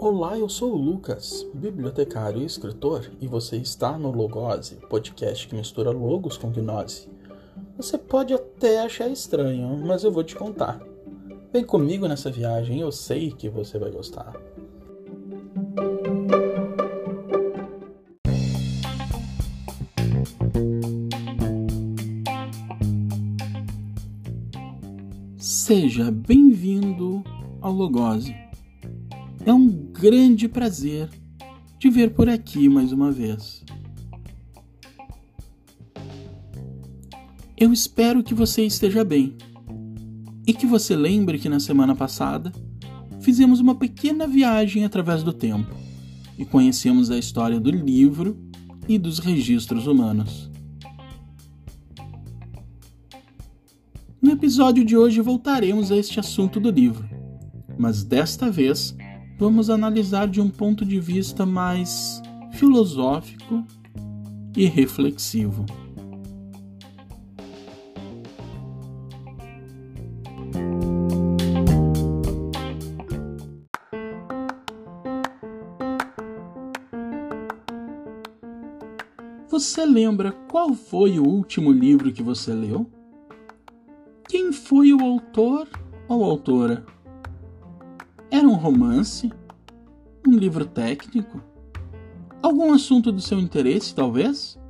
Olá, eu sou o Lucas, bibliotecário e escritor, e você está no Logose, podcast que mistura logos com gnose. Você pode até achar estranho, mas eu vou te contar. Vem comigo nessa viagem, eu sei que você vai gostar. Seja bem-vindo ao Logose é um grande prazer te ver por aqui mais uma vez. Eu espero que você esteja bem e que você lembre que na semana passada fizemos uma pequena viagem através do tempo e conhecemos a história do livro e dos registros humanos. No episódio de hoje voltaremos a este assunto do livro, mas desta vez vamos analisar de um ponto de vista mais filosófico e reflexivo. Você lembra qual foi o último livro que você leu? Quem foi o autor ou autora? Romance? Um livro técnico? Algum assunto do seu interesse, talvez?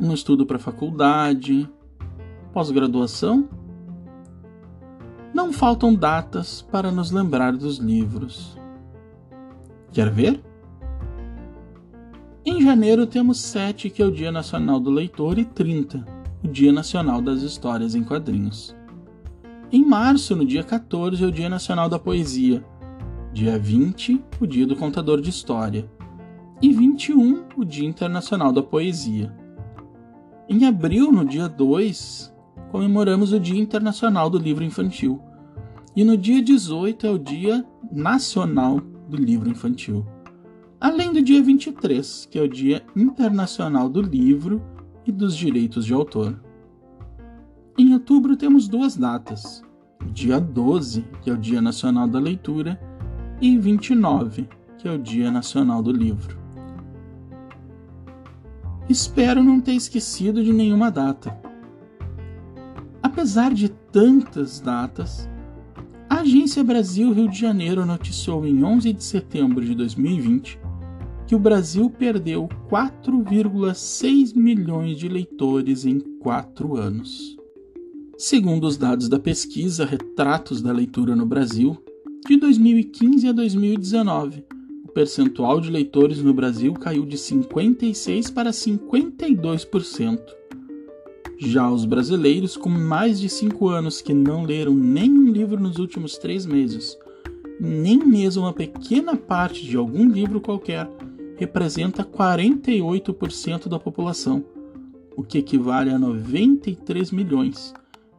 Um estudo para faculdade? Pós-graduação? Não faltam datas para nos lembrar dos livros. Quer ver? Em janeiro temos 7, que é o Dia Nacional do Leitor, e 30, o Dia Nacional das Histórias em Quadrinhos. Em março, no dia 14, é o Dia Nacional da Poesia. Dia 20, o Dia do Contador de História. E 21, o Dia Internacional da Poesia. Em abril, no dia 2, comemoramos o Dia Internacional do Livro Infantil. E no dia 18 é o Dia Nacional do Livro Infantil. Além do dia 23, que é o Dia Internacional do Livro e dos Direitos de Autor. Em outubro temos duas datas: dia 12, que é o Dia Nacional da Leitura, e 29, que é o Dia Nacional do Livro. Espero não ter esquecido de nenhuma data. Apesar de tantas datas, a Agência Brasil Rio de Janeiro noticiou em 11 de setembro de 2020 que o Brasil perdeu 4,6 milhões de leitores em quatro anos. Segundo os dados da pesquisa Retratos da Leitura no Brasil, de 2015 a 2019, o percentual de leitores no Brasil caiu de 56% para 52%. Já os brasileiros com mais de 5 anos que não leram nenhum livro nos últimos 3 meses, nem mesmo uma pequena parte de algum livro qualquer, representa 48% da população, o que equivale a 93 milhões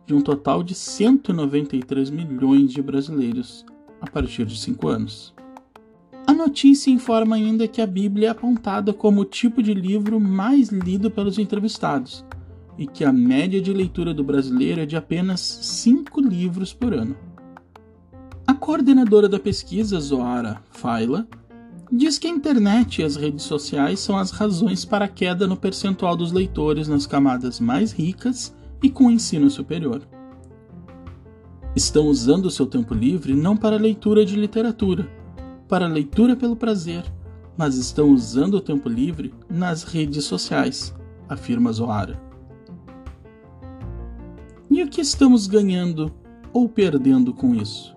de um total de 193 milhões de brasileiros a partir de 5 anos. A notícia informa ainda que a Bíblia é apontada como o tipo de livro mais lido pelos entrevistados e que a média de leitura do brasileiro é de apenas 5 livros por ano. A coordenadora da pesquisa, Zoara Faila, diz que a internet e as redes sociais são as razões para a queda no percentual dos leitores nas camadas mais ricas e com ensino superior. Estão usando o seu tempo livre não para leitura de literatura, para leitura pelo prazer, mas estão usando o tempo livre nas redes sociais, afirma Zoara. E o que estamos ganhando ou perdendo com isso?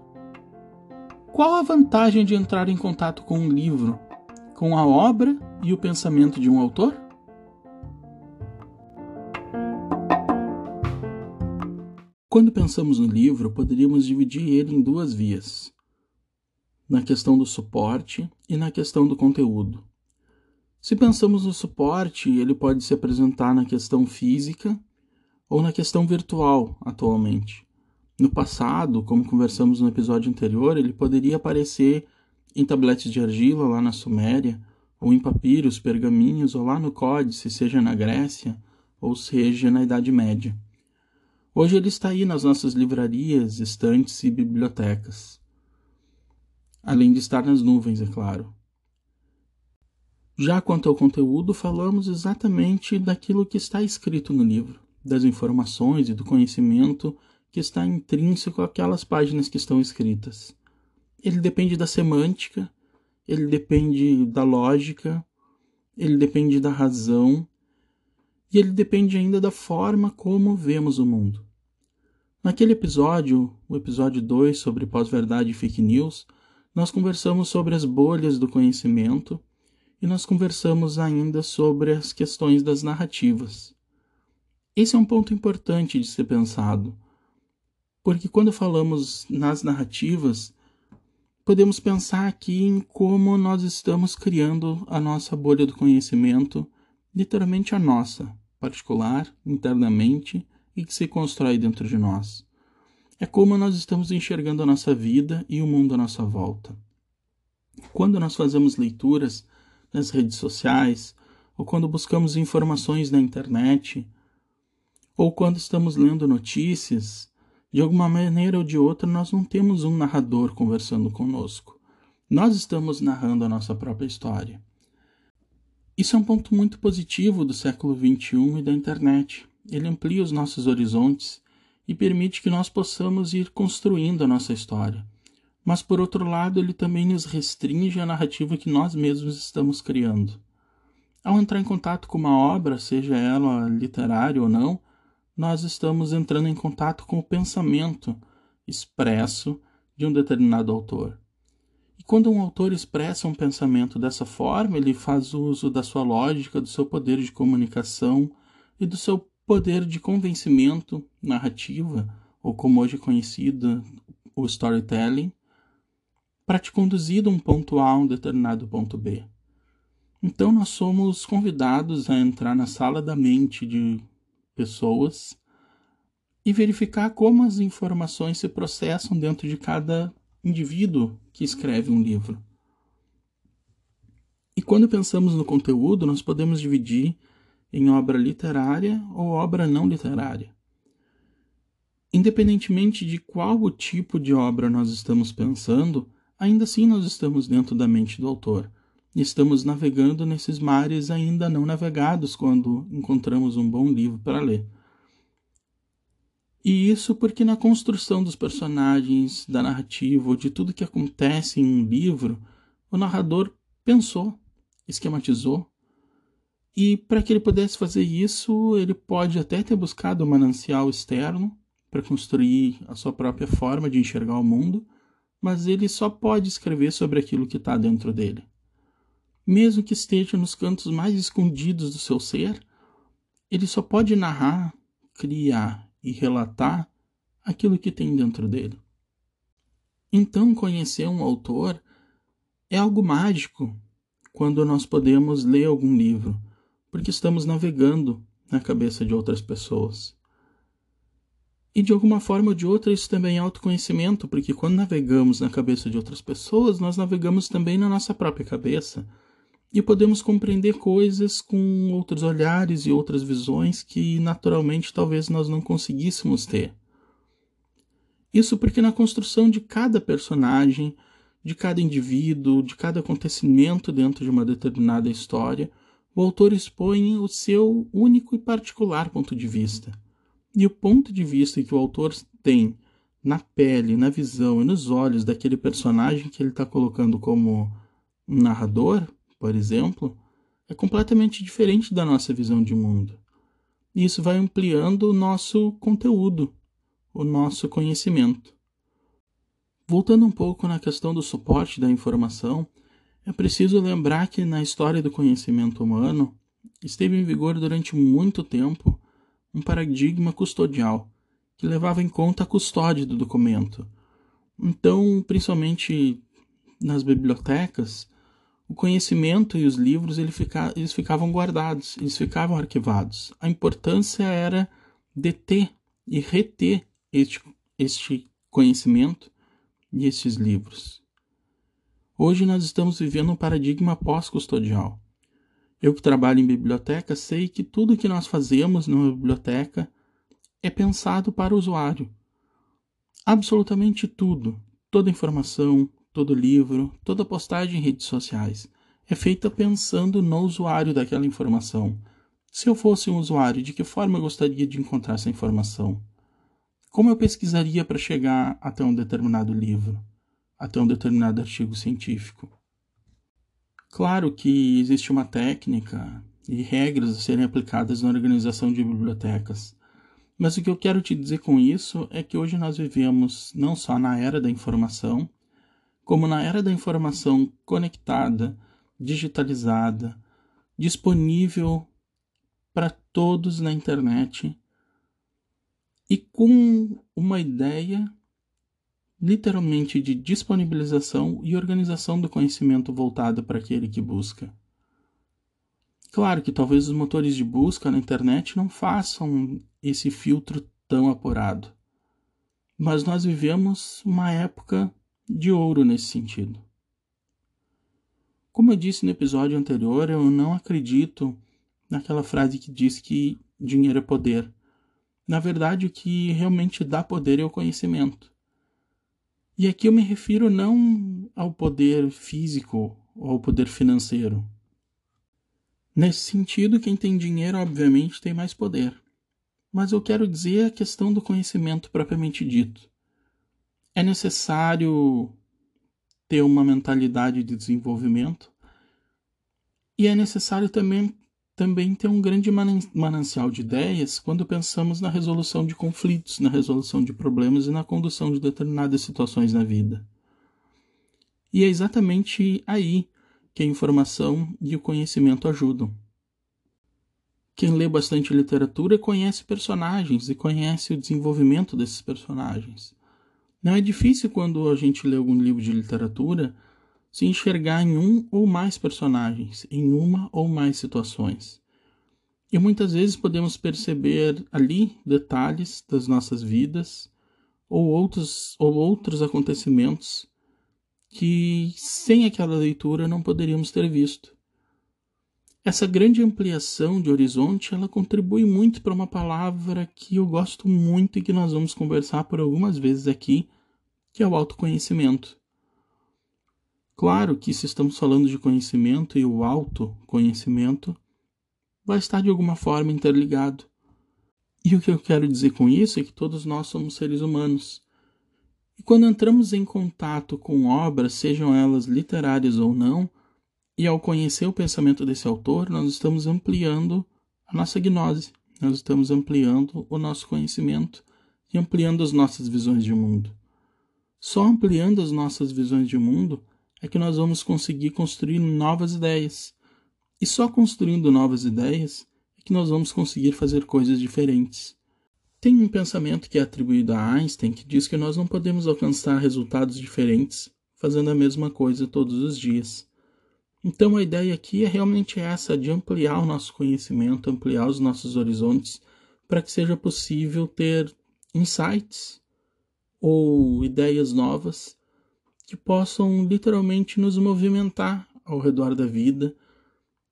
Qual a vantagem de entrar em contato com um livro, com a obra e o pensamento de um autor? Quando pensamos no livro, poderíamos dividir ele em duas vias: na questão do suporte e na questão do conteúdo. Se pensamos no suporte, ele pode se apresentar na questão física ou na questão virtual atualmente. No passado, como conversamos no episódio anterior, ele poderia aparecer em tabletes de argila lá na Suméria, ou em papiros, pergaminhos, ou lá no Códice, seja na Grécia, ou seja na Idade Média. Hoje ele está aí nas nossas livrarias, estantes e bibliotecas. além de estar nas nuvens, é claro. Já quanto ao conteúdo, falamos exatamente daquilo que está escrito no livro, das informações e do conhecimento que está intrínseco àquelas páginas que estão escritas. Ele depende da semântica, ele depende da lógica, ele depende da razão e ele depende ainda da forma como vemos o mundo. Naquele episódio, o episódio 2 sobre pós-verdade e fake news, nós conversamos sobre as bolhas do conhecimento e nós conversamos ainda sobre as questões das narrativas. Esse é um ponto importante de ser pensado, porque quando falamos nas narrativas, podemos pensar aqui em como nós estamos criando a nossa bolha do conhecimento, literalmente a nossa, particular, internamente e que se constrói dentro de nós. É como nós estamos enxergando a nossa vida e o mundo à nossa volta. Quando nós fazemos leituras nas redes sociais, ou quando buscamos informações na internet, ou quando estamos lendo notícias, de alguma maneira ou de outra nós não temos um narrador conversando conosco. Nós estamos narrando a nossa própria história. Isso é um ponto muito positivo do século XXI e da internet. Ele amplia os nossos horizontes e permite que nós possamos ir construindo a nossa história mas por outro lado ele também nos restringe a narrativa que nós mesmos estamos criando. Ao entrar em contato com uma obra, seja ela literária ou não, nós estamos entrando em contato com o pensamento expresso de um determinado autor. E quando um autor expressa um pensamento dessa forma, ele faz uso da sua lógica, do seu poder de comunicação e do seu poder de convencimento narrativa, ou como hoje é conhecido, o storytelling, para te conduzir de um ponto A a um determinado ponto B. Então nós somos convidados a entrar na sala da mente de pessoas e verificar como as informações se processam dentro de cada indivíduo que escreve um livro. E quando pensamos no conteúdo, nós podemos dividir em obra literária ou obra não literária. Independentemente de qual o tipo de obra nós estamos pensando, Ainda assim, nós estamos dentro da mente do autor. Estamos navegando nesses mares ainda não navegados quando encontramos um bom livro para ler. E isso porque na construção dos personagens, da narrativa ou de tudo que acontece em um livro, o narrador pensou, esquematizou. E para que ele pudesse fazer isso, ele pode até ter buscado um manancial externo para construir a sua própria forma de enxergar o mundo mas ele só pode escrever sobre aquilo que está dentro dele. Mesmo que esteja nos cantos mais escondidos do seu ser, ele só pode narrar, criar e relatar aquilo que tem dentro dele. Então, conhecer um autor é algo mágico quando nós podemos ler algum livro, porque estamos navegando na cabeça de outras pessoas. E de alguma forma ou de outra, isso também é autoconhecimento, porque quando navegamos na cabeça de outras pessoas, nós navegamos também na nossa própria cabeça. E podemos compreender coisas com outros olhares e outras visões que naturalmente talvez nós não conseguíssemos ter. Isso porque na construção de cada personagem, de cada indivíduo, de cada acontecimento dentro de uma determinada história, o autor expõe o seu único e particular ponto de vista. E o ponto de vista que o autor tem na pele, na visão e nos olhos daquele personagem que ele está colocando como narrador, por exemplo, é completamente diferente da nossa visão de mundo. E isso vai ampliando o nosso conteúdo, o nosso conhecimento. Voltando um pouco na questão do suporte da informação, é preciso lembrar que na história do conhecimento humano esteve em vigor durante muito tempo um paradigma custodial, que levava em conta a custódia do documento. Então, principalmente nas bibliotecas, o conhecimento e os livros eles ficavam guardados, eles ficavam arquivados. A importância era deter e reter este, este conhecimento e estes livros. Hoje nós estamos vivendo um paradigma pós-custodial. Eu que trabalho em biblioteca sei que tudo que nós fazemos numa biblioteca é pensado para o usuário. Absolutamente tudo, toda informação, todo livro, toda postagem em redes sociais é feita pensando no usuário daquela informação. Se eu fosse um usuário, de que forma eu gostaria de encontrar essa informação? Como eu pesquisaria para chegar até um determinado livro, até um determinado artigo científico? Claro que existe uma técnica e regras a serem aplicadas na organização de bibliotecas. Mas o que eu quero te dizer com isso é que hoje nós vivemos não só na era da informação, como na era da informação conectada, digitalizada, disponível para todos na internet e com uma ideia literalmente de disponibilização e organização do conhecimento voltada para aquele que busca. Claro que talvez os motores de busca na internet não façam esse filtro tão apurado, mas nós vivemos uma época de ouro nesse sentido. Como eu disse no episódio anterior, eu não acredito naquela frase que diz que dinheiro é poder. Na verdade, o que realmente dá poder é o conhecimento. E aqui eu me refiro não ao poder físico ou ao poder financeiro. Nesse sentido, quem tem dinheiro, obviamente, tem mais poder. Mas eu quero dizer a questão do conhecimento propriamente dito. É necessário ter uma mentalidade de desenvolvimento e é necessário também, também ter um grande manancial de ideias quando pensamos na resolução de conflitos, na resolução de problemas e na condução de determinadas situações na vida. E é exatamente aí que a informação e o conhecimento ajudam. Quem lê bastante literatura conhece personagens e conhece o desenvolvimento desses personagens. Não é difícil quando a gente lê algum livro de literatura se enxergar em um ou mais personagens, em uma ou mais situações. E muitas vezes podemos perceber ali detalhes das nossas vidas ou outros, ou outros acontecimentos que sem aquela leitura não poderíamos ter visto. Essa grande ampliação de horizonte, ela contribui muito para uma palavra que eu gosto muito e que nós vamos conversar por algumas vezes aqui, que é o autoconhecimento. Claro que se estamos falando de conhecimento e o autoconhecimento vai estar de alguma forma interligado. E o que eu quero dizer com isso é que todos nós somos seres humanos. E quando entramos em contato com obras, sejam elas literárias ou não, e ao conhecer o pensamento desse autor, nós estamos ampliando a nossa gnose, nós estamos ampliando o nosso conhecimento e ampliando as nossas visões de mundo. Só ampliando as nossas visões de mundo é que nós vamos conseguir construir novas ideias. E só construindo novas ideias é que nós vamos conseguir fazer coisas diferentes. Tem um pensamento que é atribuído a Einstein que diz que nós não podemos alcançar resultados diferentes fazendo a mesma coisa todos os dias. Então a ideia aqui é realmente essa de ampliar o nosso conhecimento, ampliar os nossos horizontes, para que seja possível ter insights ou ideias novas que possam literalmente nos movimentar ao redor da vida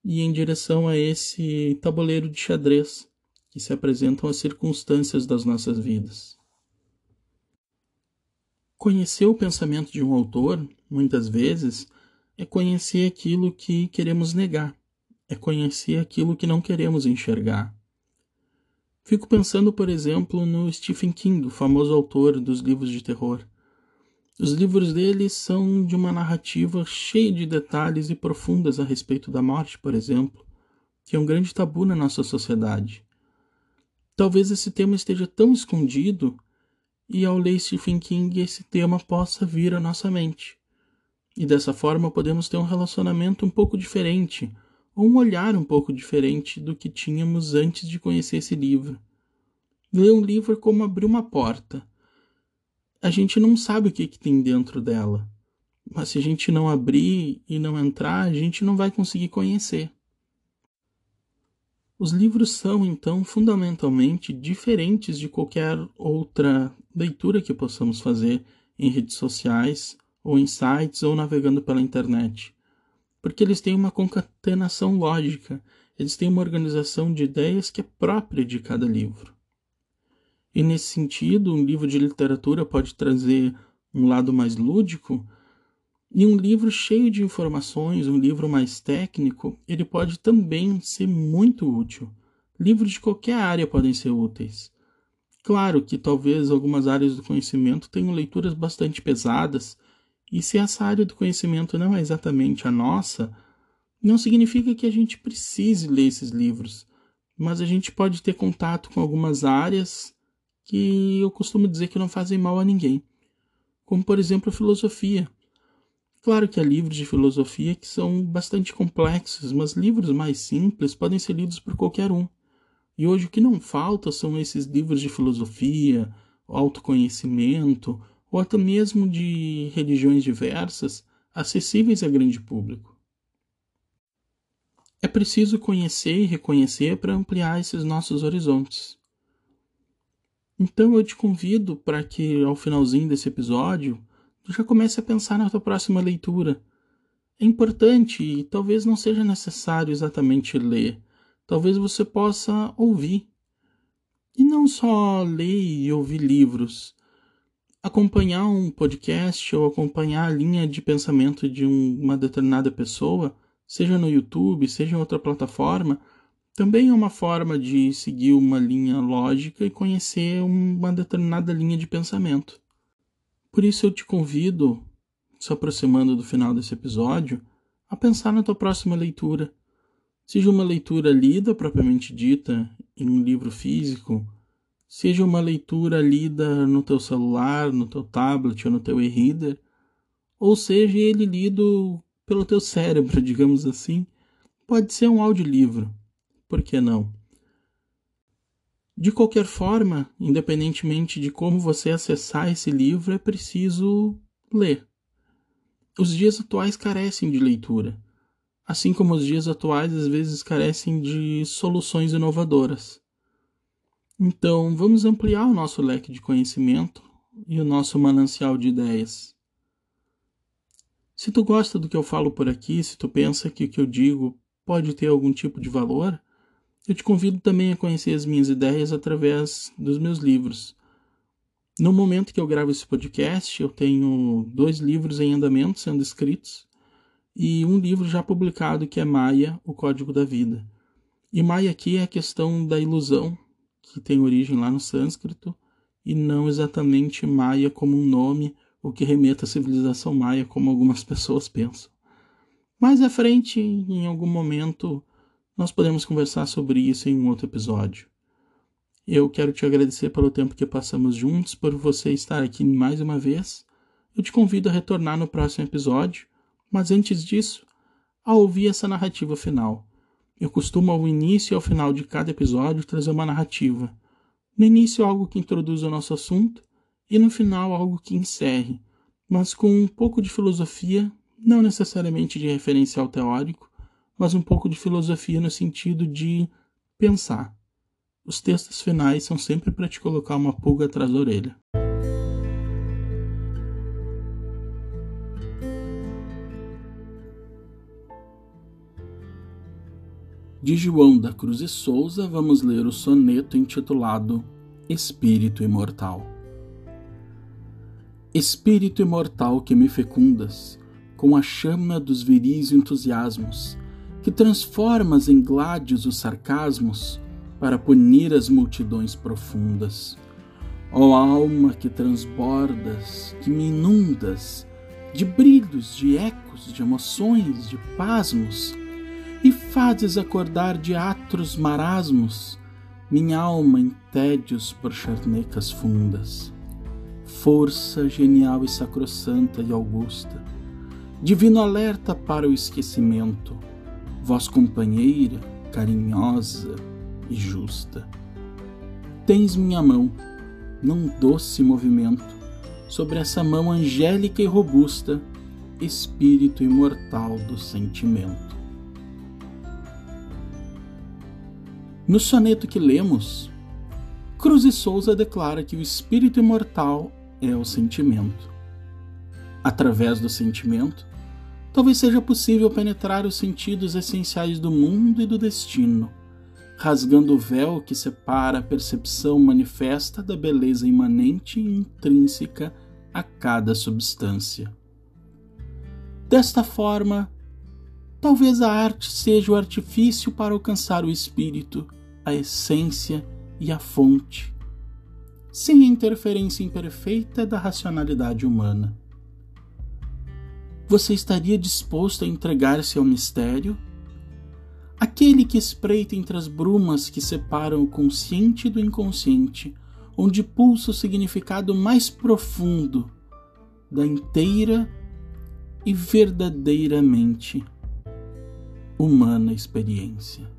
e em direção a esse tabuleiro de xadrez que se apresentam às circunstâncias das nossas vidas. Conhecer o pensamento de um autor, muitas vezes, é conhecer aquilo que queremos negar, é conhecer aquilo que não queremos enxergar. Fico pensando, por exemplo, no Stephen King, o famoso autor dos livros de terror. Os livros dele são de uma narrativa cheia de detalhes e profundas a respeito da morte, por exemplo, que é um grande tabu na nossa sociedade. Talvez esse tema esteja tão escondido e ao ler Stephen King esse tema possa vir à nossa mente. E dessa forma podemos ter um relacionamento um pouco diferente, ou um olhar um pouco diferente do que tínhamos antes de conhecer esse livro. Ler um livro é como abrir uma porta. A gente não sabe o que, que tem dentro dela, mas se a gente não abrir e não entrar, a gente não vai conseguir conhecer. Os livros são, então, fundamentalmente diferentes de qualquer outra leitura que possamos fazer em redes sociais ou em sites ou navegando pela internet, porque eles têm uma concatenação lógica, eles têm uma organização de ideias que é própria de cada livro. E nesse sentido, um livro de literatura pode trazer um lado mais lúdico, E um livro cheio de informações, um livro mais técnico, ele pode também ser muito útil. Livros de qualquer área podem ser úteis. Claro que talvez algumas áreas do conhecimento tenham leituras bastante pesadas, e se essa área do conhecimento não é exatamente a nossa, não significa que a gente precise ler esses livros, mas a gente pode ter contato com algumas áreas que eu costumo dizer que não fazem mal a ninguém, como por exemplo a filosofia. Claro que há livros de filosofia que são bastante complexos, mas livros mais simples podem ser lidos por qualquer um. E hoje o que não falta são esses livros de filosofia, autoconhecimento, ou até mesmo de religiões diversas, acessíveis a grande público. É preciso conhecer e reconhecer para ampliar esses nossos horizontes. Então eu te convido para que ao finalzinho desse episódio tu já comece a pensar na tua próxima leitura. É importante e talvez não seja necessário exatamente ler. Talvez você possa ouvir. E não só ler e ouvir livros. Acompanhar um podcast ou acompanhar a linha de pensamento de uma determinada pessoa, seja no YouTube, seja em outra plataforma, também é uma forma de seguir uma linha lógica e conhecer uma determinada linha de pensamento. Por isso eu te convido, se aproximando do final desse episódio, a pensar na tua próxima leitura. Seja uma leitura lida propriamente dita em um livro físico, seja uma leitura lida no teu celular, no teu tablet ou no teu e-reader, ou seja ele lido pelo teu cérebro, digamos assim, pode ser um audiolivro. Por que não? De qualquer forma, independentemente de como você acessar esse livro, é preciso ler. Os dias atuais carecem de leitura, assim como os dias atuais às vezes carecem de soluções inovadoras. Então, vamos ampliar o nosso leque de conhecimento e o nosso manancial de ideias. Se tu gosta do que eu falo por aqui, se tu pensa que o que eu digo pode ter algum tipo de valor, eu te convido também a conhecer as minhas ideias através dos meus livros. No momento que eu gravo esse podcast, eu tenho dois livros em andamento sendo escritos e um livro já publicado que é Maia, o Código da Vida. E Maia aqui é a questão da ilusão, que tem origem lá no sânscrito, e não exatamente Maia como um nome, o que remeta à civilização maia, como algumas pessoas pensam. Mais à frente, em algum momento, nós podemos conversar sobre isso em um outro episódio. Eu quero te agradecer pelo tempo que passamos juntos, por você estar aqui mais uma vez. Eu te convido a retornar no próximo episódio, mas antes disso, a ouvir essa narrativa final. Eu costumo, ao início e ao final de cada episódio, trazer uma narrativa. No início, algo que introduza o nosso assunto, e no final, algo que encerre, mas com um pouco de filosofia, não necessariamente de referencial teórico, mas um pouco de filosofia no sentido de pensar. Os textos finais são sempre para te colocar uma pulga atrás da orelha. De João da Cruz e Souza, vamos ler o soneto intitulado Espírito Imortal. Espírito imortal que me fecundas, com a chama dos viris entusiasmos, que transformas em gládios os sarcasmos para punir as multidões profundas. Ó alma que transbordas, que me inundas de brilhos, de ecos, de emoções, de pasmos, e fazes acordar de atros marasmos minha alma em tédios por charnecas fundas. Força genial e sacrossanta e augusta, divino alerta para o esquecimento, voz companheira, carinhosa e justa. Tens minha mão, num doce movimento, sobre essa mão angélica e robusta, espírito imortal do sentimento. No soneto que lemos, Cruz e Souza declara que o espírito imortal é o sentimento. Através do sentimento, talvez seja possível penetrar os sentidos essenciais do mundo e do destino, rasgando o véu que separa a percepção manifesta da beleza imanente e intrínseca a cada substância. Desta forma, talvez a arte seja o artifício para alcançar o espírito, a essência e a fonte, sem a interferência imperfeita da racionalidade humana. Você estaria disposto a entregar-se ao mistério? Aquele que espreita entre as brumas que separam o consciente do inconsciente, onde pulsa o significado mais profundo da inteira e verdadeiramente humana experiência.